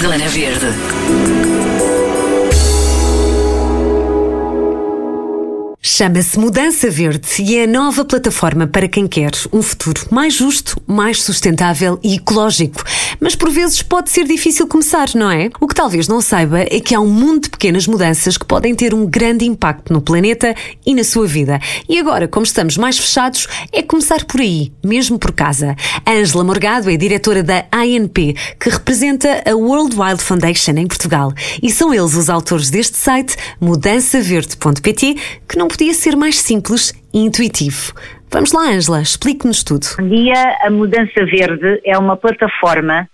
Zona Verde. Chama-se Mudança Verde e é a nova plataforma para quem quer um futuro mais justo, mais sustentável e ecológico. Mas por vezes pode ser difícil começar, não é? O que talvez não saiba é que há um mundo de pequenas mudanças que podem ter um grande impacto no planeta e na sua vida. E agora, como estamos mais fechados, é começar por aí, mesmo por casa. Ângela Morgado é diretora da ANP, que representa a World Wild Foundation em Portugal. E são eles os autores deste site, mudançaverde.pt, que não podia ser mais simples e intuitivo. Vamos lá, Ângela, explique-nos tudo. Bom dia, a Mudança Verde é uma plataforma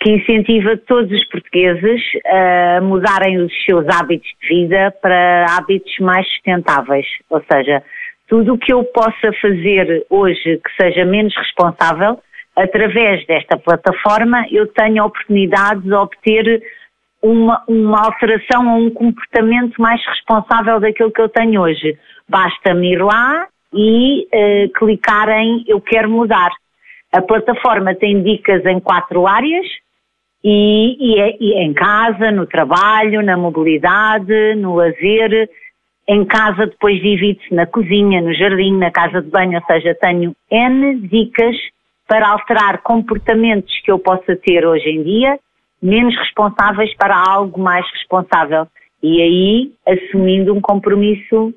que incentiva todos os portugueses a mudarem os seus hábitos de vida para hábitos mais sustentáveis. Ou seja, tudo o que eu possa fazer hoje que seja menos responsável, através desta plataforma eu tenho a oportunidade de obter uma, uma alteração ou um comportamento mais responsável daquilo que eu tenho hoje. Basta-me ir lá e uh, clicar em Eu quero mudar. A plataforma tem dicas em quatro áreas e, e, é, e é em casa, no trabalho, na mobilidade, no lazer. Em casa depois divide-se na cozinha, no jardim, na casa de banho, ou seja, tenho N dicas para alterar comportamentos que eu possa ter hoje em dia menos responsáveis para algo mais responsável. E aí assumindo um compromisso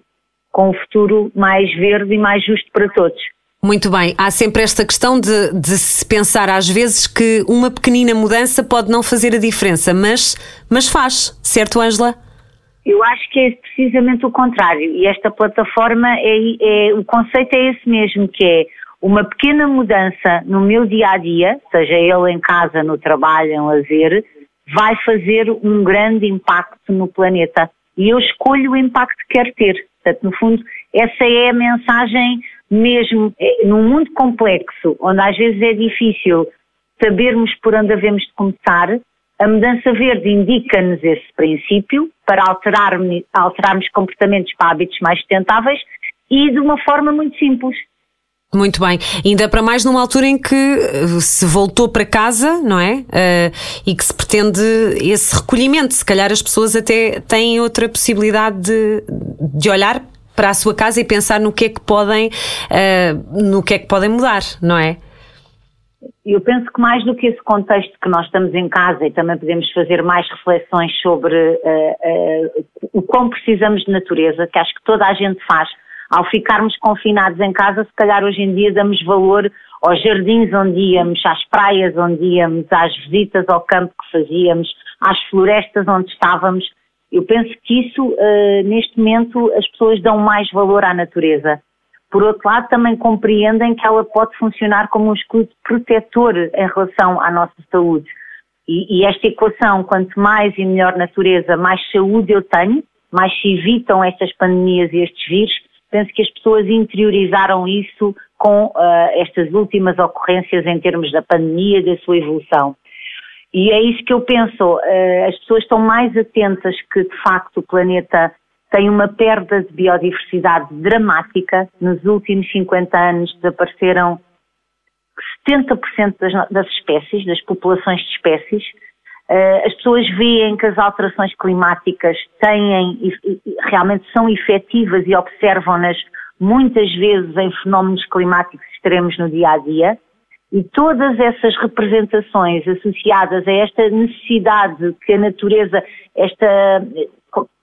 com um futuro mais verde e mais justo para todos. Muito bem, há sempre esta questão de, de, se pensar às vezes que uma pequenina mudança pode não fazer a diferença, mas, mas faz, certo, Ângela? Eu acho que é precisamente o contrário e esta plataforma é, é o conceito é esse mesmo, que é uma pequena mudança no meu dia a dia, seja ele em casa, no trabalho, em lazer, vai fazer um grande impacto no planeta. E eu escolho o impacto que quero ter. Portanto, no fundo, essa é a mensagem mesmo é, num mundo complexo, onde às vezes é difícil sabermos por onde devemos de começar, a mudança verde indica-nos esse princípio para alterarmos, alterarmos comportamentos para hábitos mais sustentáveis e de uma forma muito simples. Muito bem. Ainda para mais numa altura em que eh, se voltou para casa, não é? Uh, e que se pretende esse recolhimento. Se calhar as pessoas até têm outra possibilidade de, de olhar para a sua casa e pensar no que é que podem, uh, no que é que podem mudar, não é? Eu penso que mais do que esse contexto que nós estamos em casa e também podemos fazer mais reflexões sobre uh, o quão precisamos de natureza, que acho que toda a gente faz ao ficarmos confinados em casa, se calhar hoje em dia damos valor aos jardins onde íamos, às praias onde íamos, às visitas ao campo que fazíamos, às florestas onde estávamos. Eu penso que isso, uh, neste momento, as pessoas dão mais valor à natureza. Por outro lado, também compreendem que ela pode funcionar como um escudo protetor em relação à nossa saúde. E, e esta equação, quanto mais e melhor natureza, mais saúde eu tenho, mais se evitam estas pandemias e estes vírus, penso que as pessoas interiorizaram isso com uh, estas últimas ocorrências em termos da pandemia, da sua evolução. E é isso que eu penso, uh, as pessoas estão mais atentas que, de facto, o planeta tem uma perda de biodiversidade dramática. Nos últimos 50 anos desapareceram 70% das, das espécies, das populações de espécies, as pessoas veem que as alterações climáticas têm, realmente são efetivas e observam-nas muitas vezes em fenómenos climáticos extremos no dia a dia. E todas essas representações associadas a esta necessidade que a natureza, esta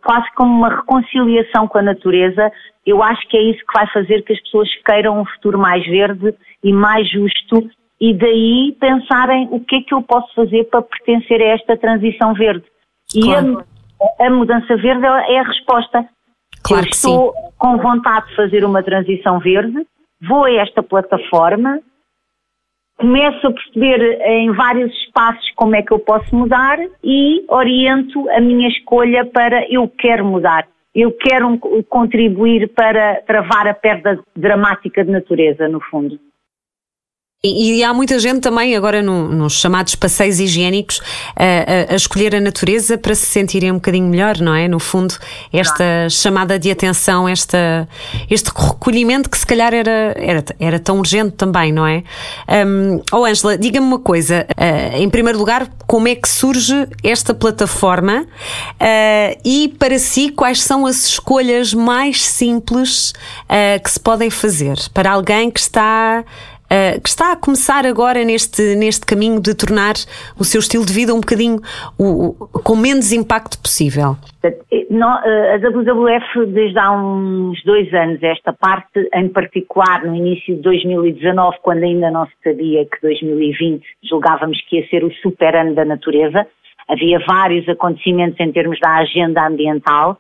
quase como uma reconciliação com a natureza, eu acho que é isso que vai fazer que as pessoas queiram um futuro mais verde e mais justo e daí pensarem o que é que eu posso fazer para pertencer a esta transição verde. Claro. E a, a, mudança verde é a resposta. Claro eu estou sim. com vontade de fazer uma transição verde, vou a esta plataforma, começo a perceber em vários espaços como é que eu posso mudar e oriento a minha escolha para eu quero mudar. Eu quero contribuir para travar a perda dramática de natureza, no fundo. E, e há muita gente também, agora no, nos chamados passeios higiênicos, a, a, a, escolher a natureza para se sentirem um bocadinho melhor, não é? No fundo, esta chamada de atenção, esta, este recolhimento que se calhar era, era, era tão urgente também, não é? Um, oh, Ângela, diga-me uma coisa. Uh, em primeiro lugar, como é que surge esta plataforma uh, e, para si, quais são as escolhas mais simples uh, que se podem fazer para alguém que está uh, que está a começar agora neste, neste caminho de tornar o seu estilo de vida um bocadinho o, o, com menos impacto possível? A WWF, desde há uns dois anos, esta parte, em particular no início de 2019, quando ainda não se sabia que 2020 julgávamos que ia ser o super ano da natureza, havia vários acontecimentos em termos da agenda ambiental,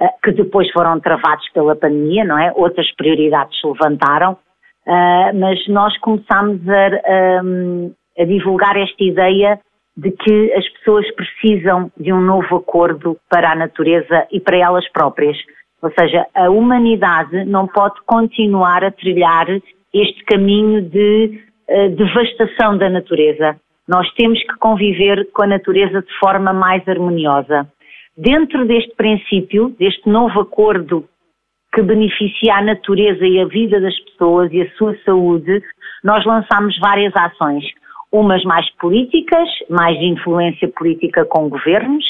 eh, que depois foram travados pela pandemia, não é? Outras prioridades se levantaram Uh, mas nós começámos a, a, divulgar esta ideia de que as pessoas precisam de um novo acordo para a natureza e para elas próprias. Ou seja, a humanidade não pode continuar a trilhar este caminho de uh, devastação da natureza. Nós temos que conviver com a natureza de forma mais harmoniosa. Dentro deste princípio, deste novo acordo que beneficia a natureza e a vida das pessoas e a sua saúde, nós lançámos várias ações. Umas mais políticas, mais de influência política com governos,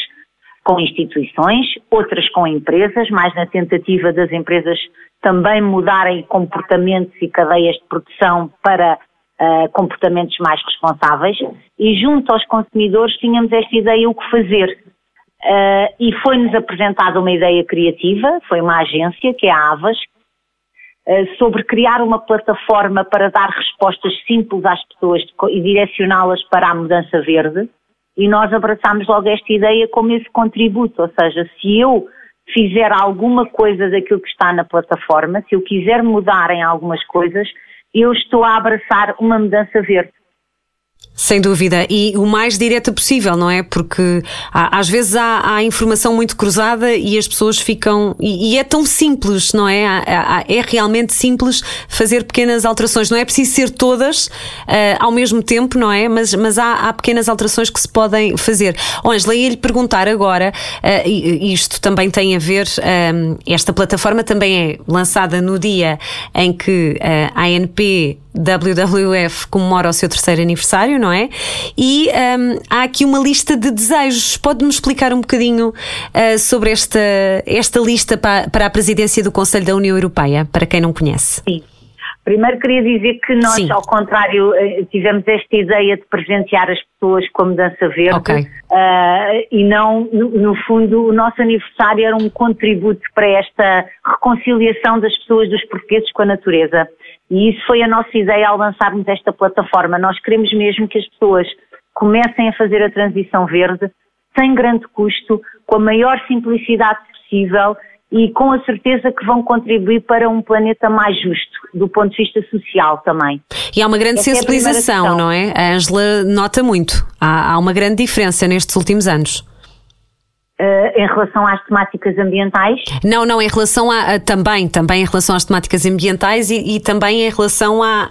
com instituições, outras com empresas, mais na tentativa das empresas também mudarem comportamentos e cadeias de produção para uh, comportamentos mais responsáveis. E junto aos consumidores tínhamos esta ideia o que fazer. Uh, e foi-nos apresentada uma ideia criativa, foi uma agência, que é a Avas, uh, sobre criar uma plataforma para dar respostas simples às pessoas e direcioná-las para a mudança verde. E nós abraçámos logo esta ideia como esse contributo, ou seja, se eu fizer alguma coisa daquilo que está na plataforma, se eu quiser mudar em algumas coisas, eu estou a abraçar uma mudança verde. Sem dúvida, e o mais direta possível, não é? Porque há, às vezes há, há, informação muito cruzada e as pessoas ficam. E, e é tão simples, não é? Há, é realmente simples fazer pequenas alterações. Não é preciso ser todas uh, ao mesmo tempo, não é? Mas, mas há, pequenas alterações que se podem fazer. Angela, ia-lhe perguntar agora, uh, isto também tem a ver, eh, esta plataforma também é lançada no dia em que a ANP WWF comemora o seu terceiro aniversário, não é? E um, há aqui uma lista de desejos. Pode-me explicar um bocadinho uh, sobre esta, esta lista para, para a presidência do Conselho da União Europeia, para quem não conhece? Sim. Primeiro queria dizer que nós, Sim. ao contrário, eh, tivemos esta ideia de presentear as pessoas com a mudança verde okay. uh, e não, no, no, fundo, o nosso aniversário era um contributo para esta reconciliação das pessoas, dos portugueses com a natureza. E isso foi a nossa ideia ao lançarmos esta plataforma. Nós queremos mesmo que as pessoas comecem a fazer a transição verde sem grande custo, com a maior simplicidade possível e com a certeza que vão contribuir para um planeta mais justo, do ponto de vista social também. E há uma grande Essa sensibilização, é não é? A Angela nota muito. Há, há uma grande diferença nestes últimos anos. Uh, em relação às temáticas ambientais? Não, não, em relação a, a também, também em relação às temáticas ambientais e, e também em relação à,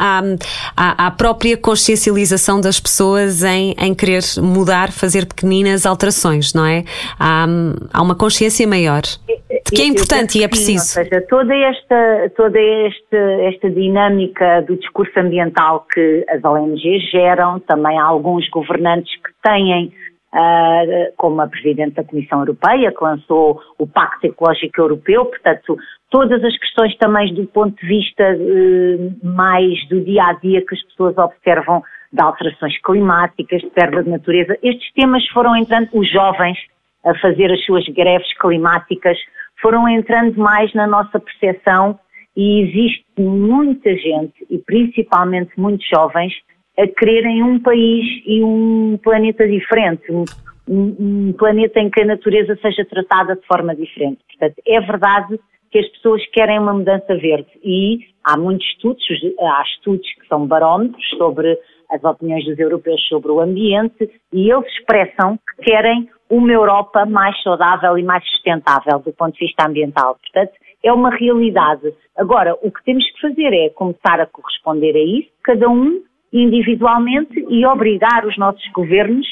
à, à, própria consciencialização das pessoas em, em querer mudar, fazer pequeninas alterações, não é? Há, há uma consciência maior. De que é importante e é preciso. Sim, ou seja, toda esta, toda esta, esta dinâmica do discurso ambiental que as ONGs geram, também há alguns governantes que têm Uh, como a Presidente da Comissão Europeia, que lançou o Pacto Ecológico Europeu, portanto, todas as questões também do ponto de vista uh, mais do dia a dia que as pessoas observam de alterações climáticas, de perda de natureza, estes temas foram entrando, os jovens a fazer as suas greves climáticas, foram entrando mais na nossa percepção e existe muita gente, e principalmente muitos jovens, a quererem um país e um planeta diferente, um, um, planeta em que a natureza seja tratada de forma diferente. Portanto, é verdade que as pessoas querem uma mudança verde e há muitos estudos, há estudos que são barómetros sobre as opiniões dos europeus sobre o ambiente e eles expressam que querem uma Europa mais saudável e mais sustentável do ponto de vista ambiental. Portanto, é uma realidade. Agora, o que temos que fazer é começar a corresponder a isso, cada um individualmente e obrigar os nossos governos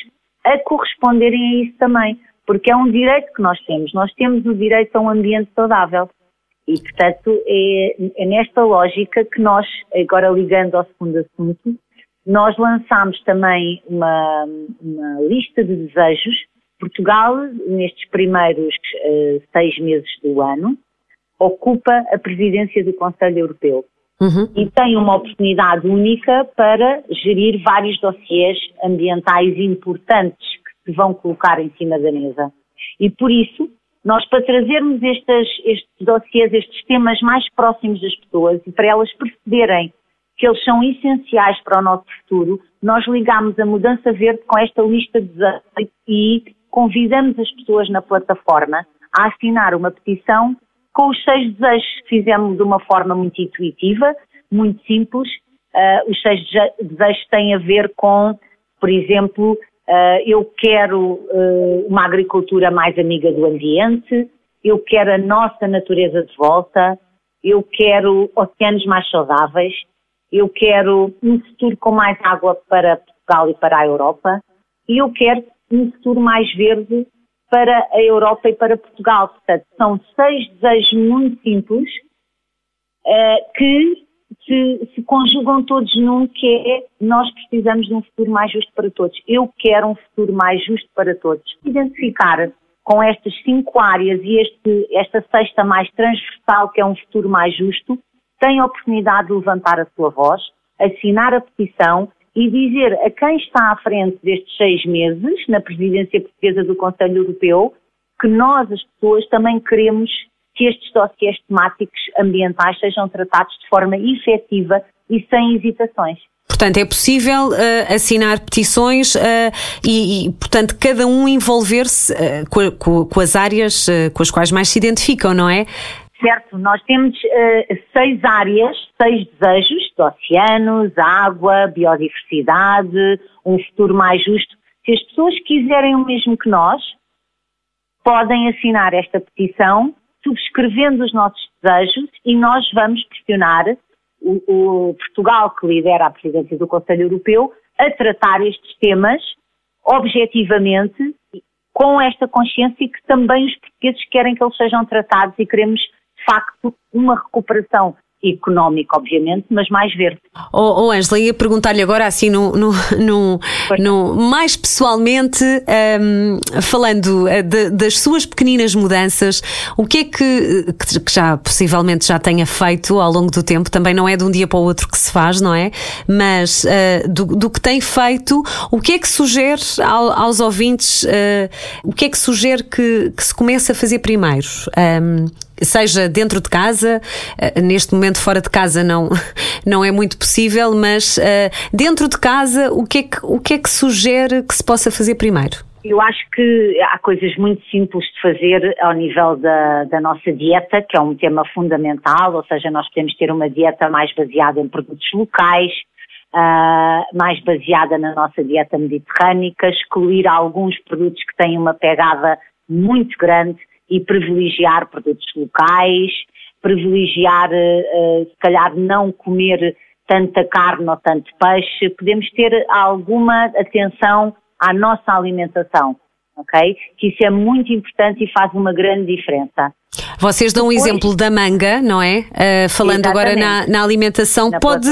a corresponderem a isso também, porque é um direito que nós temos. Nós temos o direito a um ambiente saudável. E, portanto, é, é nesta lógica que nós, agora ligando ao segundo assunto, nós lançámos também uma, uma lista de desejos. Portugal, nestes primeiros uh, seis meses do ano, ocupa a presidência do Conselho Europeu. Uhum. E tem uma oportunidade única para gerir vários dossiês ambientais importantes que se vão colocar em cima da mesa. E por isso, nós para trazermos estes, estes dossiês, estes temas mais próximos das pessoas e para elas perceberem que eles são essenciais para o nosso futuro, nós ligamos a mudança verde com esta lista de e convidamos as pessoas na plataforma a assinar uma petição com os seis desejos fizemos de uma forma muito intuitiva, muito simples. Uh, os seis desejos têm a ver com, por exemplo, uh, eu quero uh, uma agricultura mais amiga do ambiente, eu quero a nossa natureza de volta, eu quero oceanos mais saudáveis, eu quero um futuro com mais água para Portugal e para a Europa, e eu quero um futuro mais verde para a Europa e para Portugal. Portanto, são seis desejos muito simples uh, que se, se, conjugam todos num que é nós precisamos de um futuro mais justo para todos. Eu quero um futuro mais justo para todos. Identificar com estas cinco áreas e este, esta sexta mais transversal, que é um futuro mais justo, tem a oportunidade de levantar a sua voz, assinar a petição e dizer a quem está à frente destes seis meses, na presidência portuguesa do Conselho Europeu, que nós, as pessoas, também queremos que estes dossiês temáticos ambientais sejam tratados de forma efetiva e sem hesitações. Portanto, é possível uh, assinar petições uh, e, e, portanto, cada um envolver-se uh, com, com, com, as áreas com as quais mais se identificam, não é? Certo, nós temos uh, seis áreas, seis desejos, de oceanos, água, biodiversidade, um futuro mais justo. Se as pessoas quiserem o mesmo que nós, podem assinar esta petição, subscrevendo os nossos desejos e nós vamos pressionar o, o Portugal, que lidera a presidência do Conselho Europeu, a tratar estes temas objetivamente, com esta consciência que também os portugueses querem que eles sejam tratados e queremos facto uma recuperação económica, obviamente, mas mais verde. Oh, oh Angela, ia perguntar-lhe agora assim, no, no, no, no mais pessoalmente, um, falando eh, de, das suas pequeninas mudanças, o que é que, que já possivelmente já tenha feito ao longo do tempo, também não é de um dia para o outro que se faz, não é? Mas uh, do, do, que tem feito, o que é que sugere ao, aos ouvintes, uh, o que é que sugere que, que se comece a fazer primeiro? Um, seja dentro de casa, uh, neste momento fora de casa não, não é muito possível, mas uh, dentro de casa, o que, é que, o que é que sugere que se possa fazer primeiro? Eu acho que há coisas muito simples de fazer ao nível da, da, nossa dieta, que é um tema fundamental, ou seja, nós podemos ter uma dieta mais baseada em produtos locais, uh, mais baseada na nossa dieta mediterrânica, excluir alguns produtos que têm uma pegada muito grande e privilegiar produtos locais, privilegiar, uh, se calhar, não comer tanta carne ou tanto peixe, podemos ter alguma atenção à nossa alimentação, ok? Que isso é muito importante e faz uma grande diferença. Vocês dão Depois, um exemplo da manga, não é? Uh, falando agora na, na alimentação, na pode.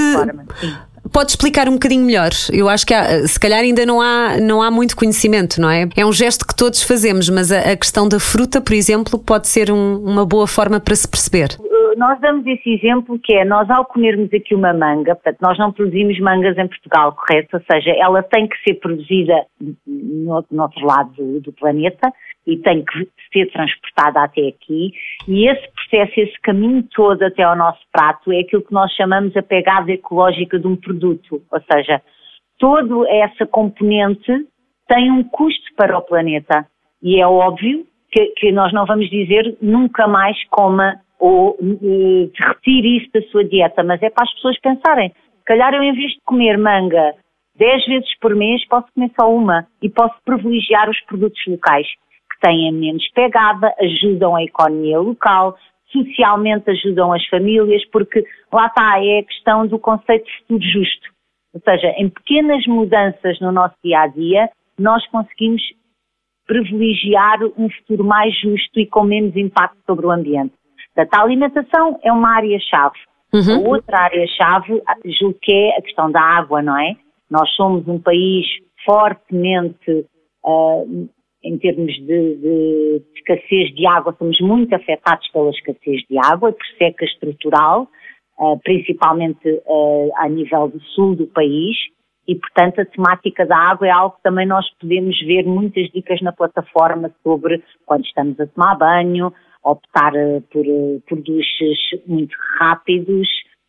Pode explicar um bocadinho melhor? Eu acho que há, se calhar ainda não há, não há muito conhecimento, não é? É um gesto que todos fazemos, mas a, a questão da fruta, por exemplo, pode ser um, uma boa forma para se perceber. Nós damos esse exemplo que é, nós ao comermos aqui uma manga, portanto, nós não produzimos mangas em Portugal, correto? Ou seja, ela tem que ser produzida no, no outro lado do, do planeta, e tem que ser transportada até aqui. E esse processo, esse caminho todo até ao nosso prato é aquilo que nós chamamos a pegada ecológica de um produto. Ou seja, toda essa componente tem um custo para o planeta. E é óbvio que, que nós não vamos dizer nunca mais coma ou uh, retire isso da sua dieta, mas é para as pessoas pensarem. Se calhar eu, em vez de comer manga 10 vezes por mês, posso comer só uma e posso privilegiar os produtos locais que têm menos pegada, ajudam a economia local, socialmente ajudam as famílias, porque lá está, é a questão do conceito de futuro justo. Ou seja, em pequenas mudanças no nosso dia a dia, nós conseguimos privilegiar um futuro mais justo e com menos impacto sobre o ambiente. Portanto, a alimentação é uma área-chave. Uhum. A outra área-chave, julgo que é a questão da água, não é? Nós somos um país fortemente, uh, em termos de, de, escassez de água, somos muito afetados pela escassez de água, por seca estrutural, uh, principalmente uh, a nível do sul do país, e portanto a temática da água é algo que também nós podemos ver muitas dicas na plataforma sobre quando estamos a tomar banho, optar por, por duches muito rápidos,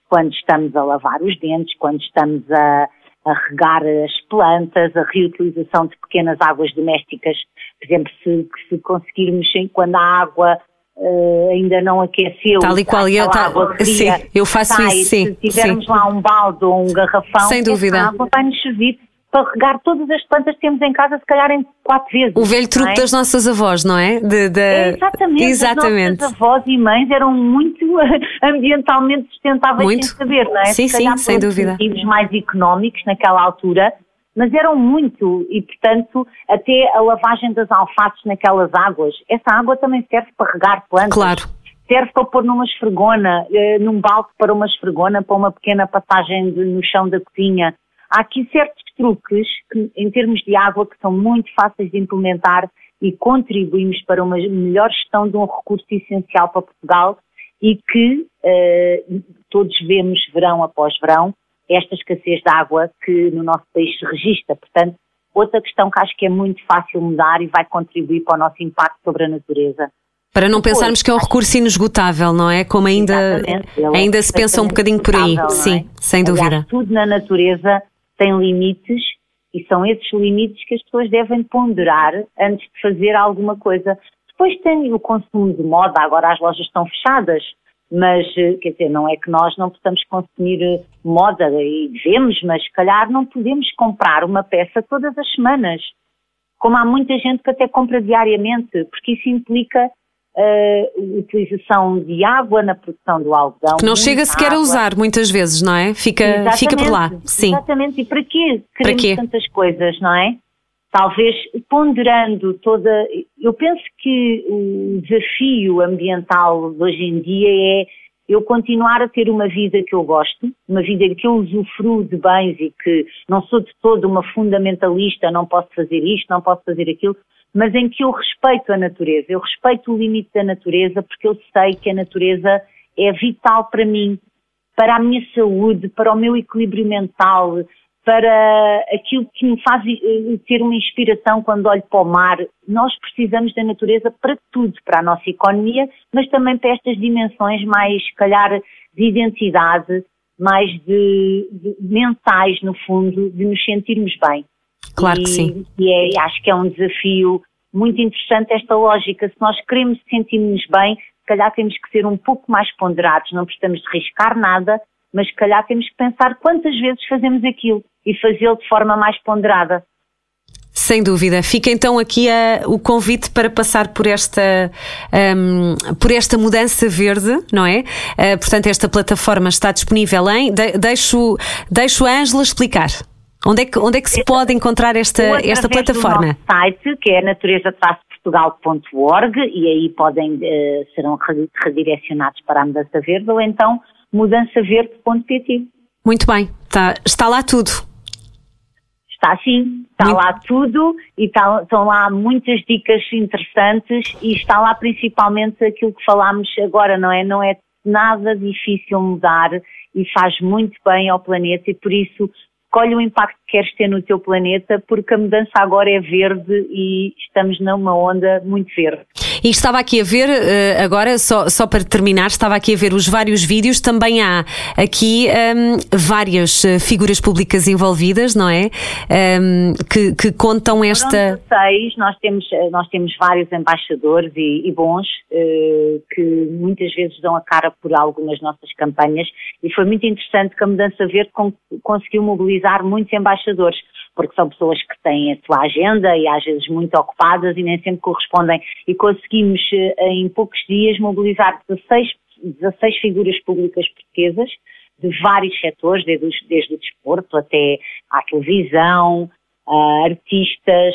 quando estamos a lavar os dentes, quando estamos a, a regar as plantas, a reutilização de pequenas águas domésticas, por exemplo, se, se conseguirmos, quando a água uh, ainda não aqueceu, tal e qual eu, tá, água fria, sim, eu faço sai, isso, sim. Se tivermos sim. lá um balde ou um garrafão, Sem dúvida. a água vai nos servir para regar todas as plantas que temos em casa, se calhar em quatro vezes. O velho truque é? das nossas avós, não é? De, de... é exatamente. exatamente. As nossas avós e mães eram muito ambientalmente sustentáveis muito. sem saber, não é? Sim, sim, sem dúvida. motivos mais económicos naquela altura, mas eram muito e, portanto, até a lavagem das alfaces naquelas águas, essa água também serve para regar plantas. Claro. Serve para pôr numa esfregona, eh, num balde para uma esfregona, para uma pequena passagem de, no chão da cozinha. Há aqui certos truques que, em termos de água que são muito fáceis de implementar e contribuímos para uma melhor gestão de um recurso essencial para Portugal e que eh, todos vemos verão após verão esta escassez de água que no nosso país se registra. Portanto, outra questão que acho que é muito fácil mudar e vai contribuir para o nosso impacto sobre a natureza. Para não Depois, pensarmos que é um recurso inesgotável, não é? Como ainda, ainda se pensa um bocadinho por aí. Sim, é? sem dúvida. Aliás, tudo na natureza tem limites e são esses limites que as pessoas devem ponderar antes de fazer alguma coisa. Depois tem o consumo de moda, agora as lojas estão fechadas, mas eh, quer dizer, não é que nós não possamos consumir eh, moda e devemos, mas se calhar não podemos comprar uma peça todas as semanas. Como há muita gente que até compra diariamente, porque isso implica uh, utilização de água na produção do algodão. Que não chega sequer água. a usar muitas vezes, não é? Fica, fica por lá. Sim. Exatamente. E para quê? Queremos para quê? tantas coisas, não é? Talvez ponderando toda. Eu penso que o desafio ambiental de hoje em dia é eu continuar a ter uma vida que eu gosto, uma vida em que eu usufruo de bens e que não sou de todo uma fundamentalista, não posso fazer isto, não posso fazer aquilo, mas em que eu respeito a natureza, eu respeito o limite da natureza porque eu sei que a natureza é vital para mim, para a minha saúde, para o meu equilíbrio mental, para aquilo que me faz eh, ter uma inspiração quando olho para o mar. Nós precisamos da natureza para tudo, para a nossa economia, mas também para estas dimensões mais, se calhar, de identidade, mais de, de mentais, no fundo, de nos sentirmos bem. Claro e, que sim. E é, acho que é um desafio muito interessante esta lógica. Se nós queremos sentir-nos bem, se calhar temos que ser um pouco mais ponderados, não precisamos de riscar nada, mas se calhar temos que pensar quantas vezes fazemos aquilo e fazê-lo de forma mais ponderada. Sem dúvida. Fica então aqui uh, o convite para passar por esta, um, por esta mudança verde, não é? Uh, portanto, esta plataforma está disponível em. De, deixo, deixo a Ângela explicar. Onde é que, onde é que se pode encontrar esta, esta plataforma? Do site, que é natureza-portugal.org e aí podem, uh, serão redirecionados para a mudança verde ou então mudançaverde.pt. Muito bem, está, está lá tudo. Está sim, está Muito... lá tudo e está, estão lá muitas dicas interessantes e está lá principalmente aquilo que falámos agora, não é? Não é nada difícil mudar e faz muito bem ao planeta e por isso escolhe o impacto que queres ter no teu planeta, porque a mudança agora é verde e estamos numa onda muito verde. E estava aqui a ver, eh, agora, só, só para terminar, estava aqui a ver os vários vídeos, também há aqui um, várias eh, figuras públicas envolvidas, não é? Um, que, que, contam esta. Seis, nós temos, eh, nós temos vários embaixadores e, e bons uh, que muitas vezes dão a cara por algumas nossas campanhas e foi muito interessante que a Mudança Verde conseguiu mobilizar muitos embaixadores porque são pessoas que têm a sua agenda e às vezes muito ocupadas e nem sempre correspondem. E conseguimos, eh, em poucos dias, mobilizar 16, 16 figuras públicas portuguesas de vários setores, desde, desde o desporto até à televisão, artistas,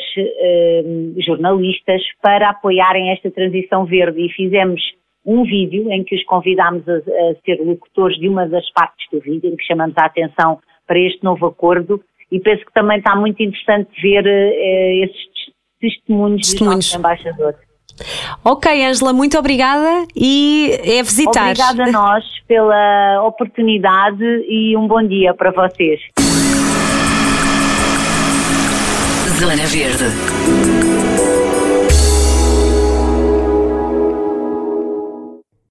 jornalistas, para apoiarem esta transição verde e fizemos um vídeo em que os convidámos a, a ser locutores de uma das partes do vídeo, em que chamamos a atenção para este novo acordo e penso que também está muito interessante ver uh, esses testemunhos, testemunhos. dos nossos embaixadores. Ok, Angela, muito obrigada e é visitar. Obrigada a nós pela oportunidade e um bom dia para vocês. Zona Verde.